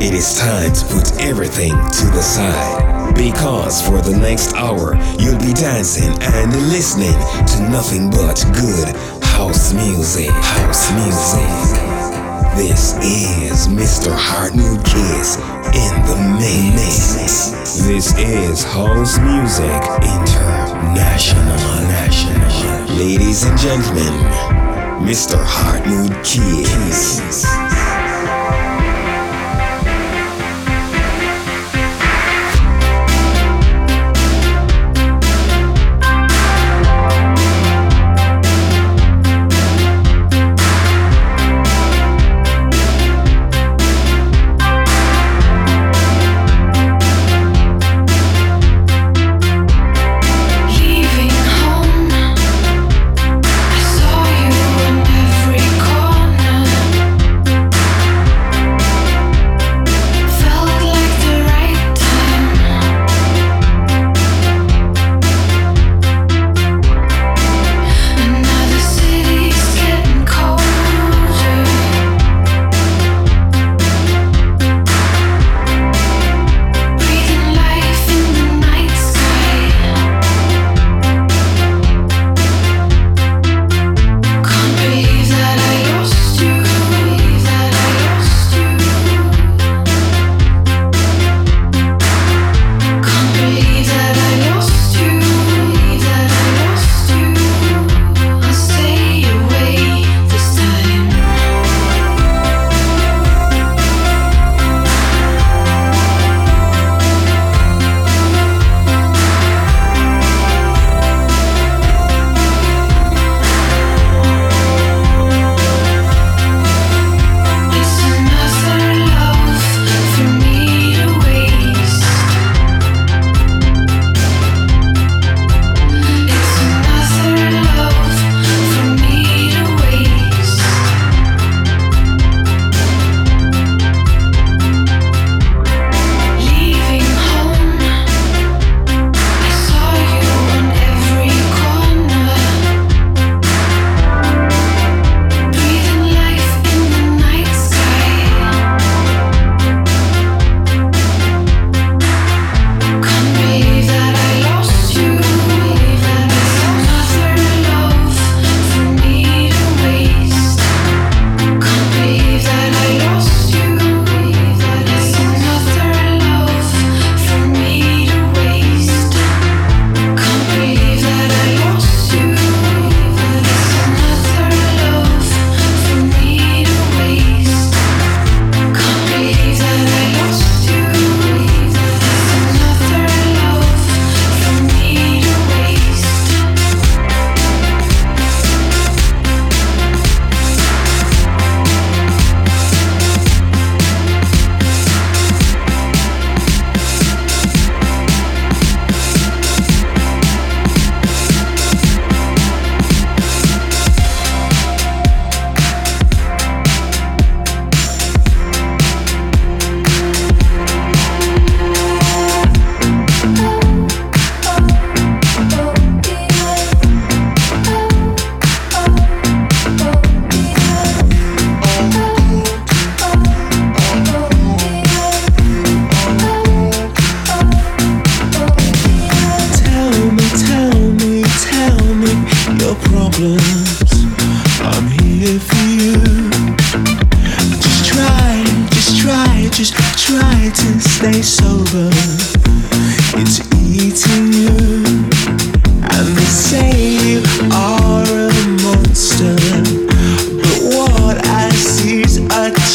It is time to put everything to the side. Because for the next hour, you'll be dancing and listening to nothing but good house music. House music. This is Mr. Hartmood Kiss in the mix. This is House Music International. National. Ladies and gentlemen, Mr. Hartmood Kiss.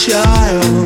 child.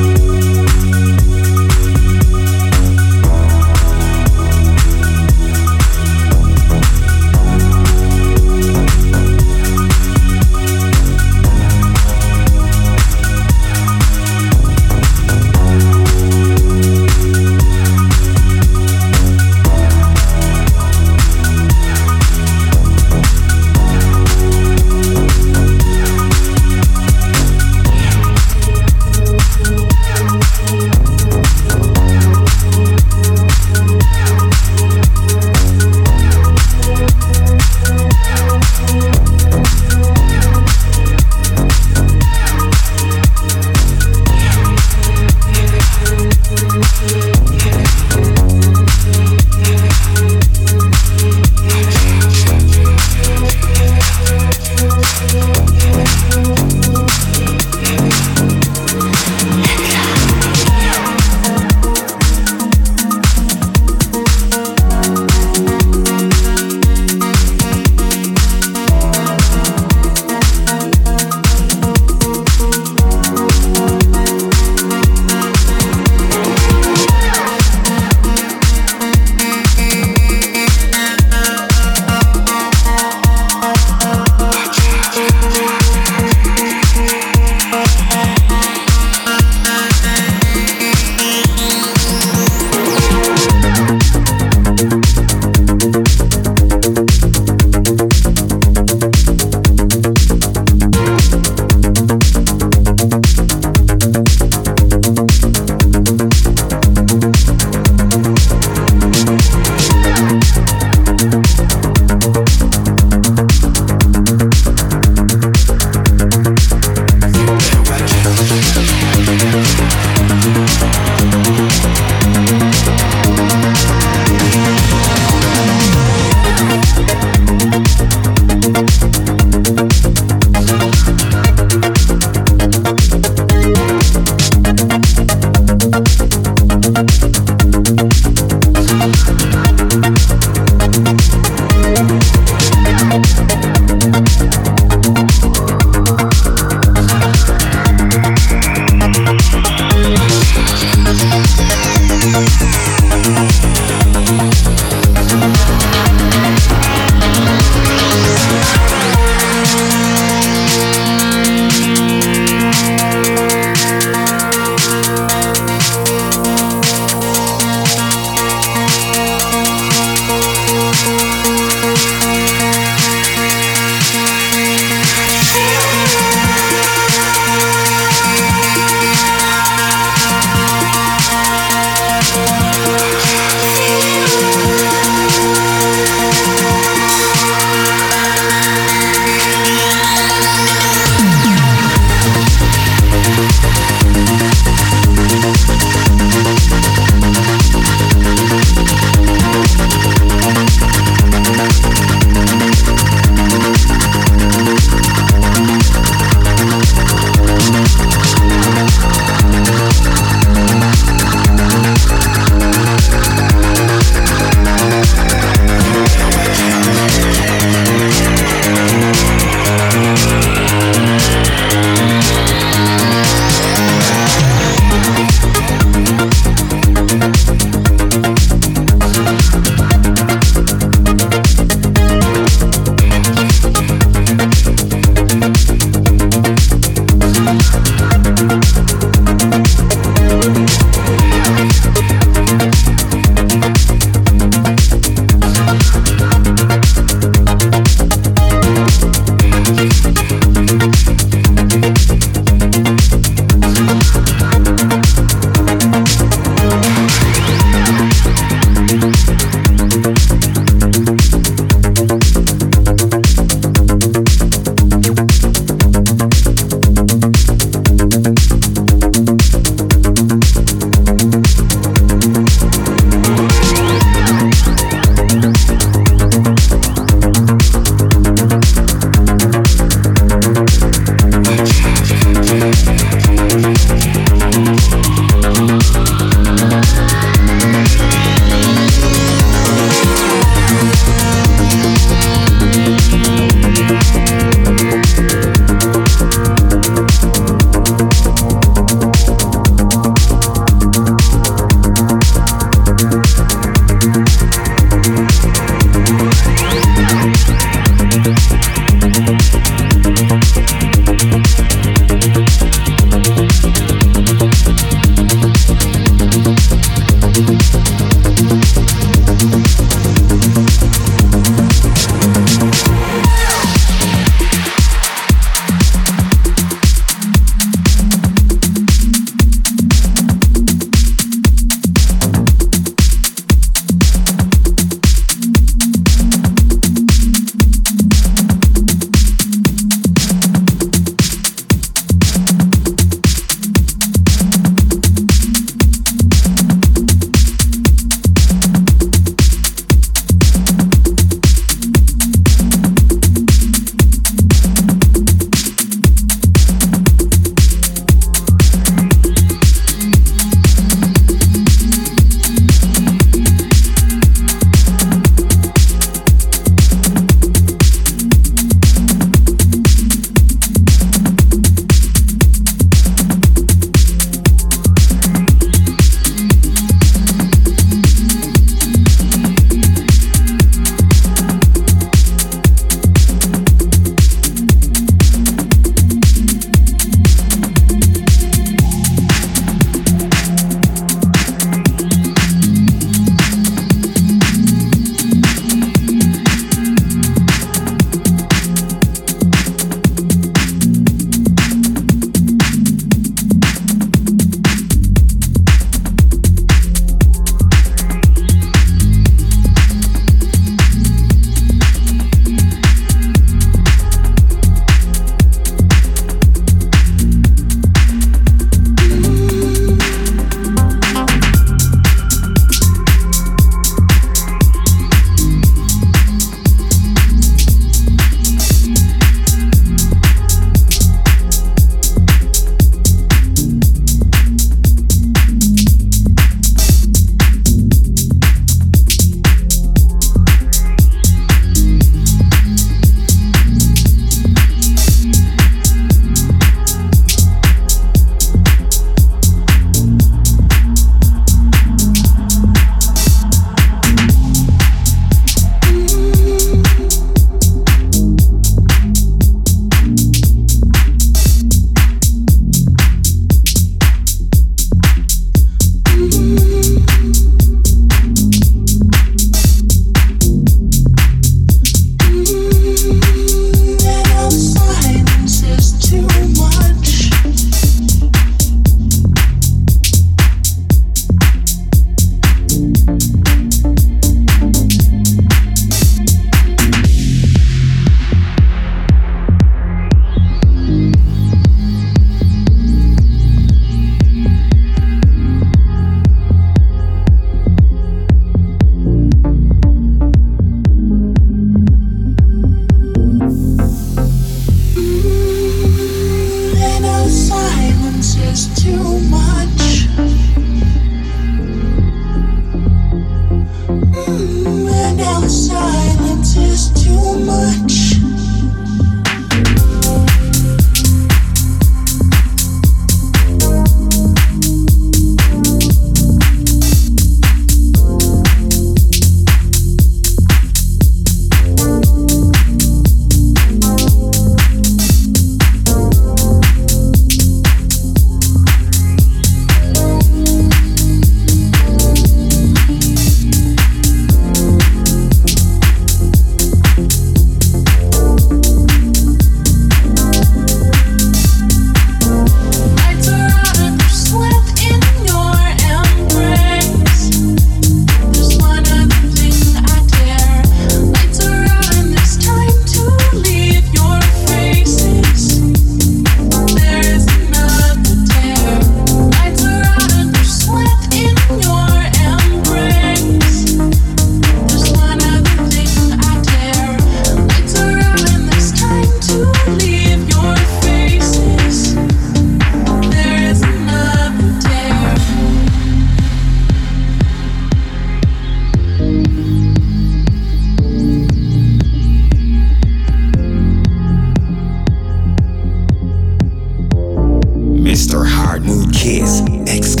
Kiss. Exclusive.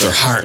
Mr. Heartwood,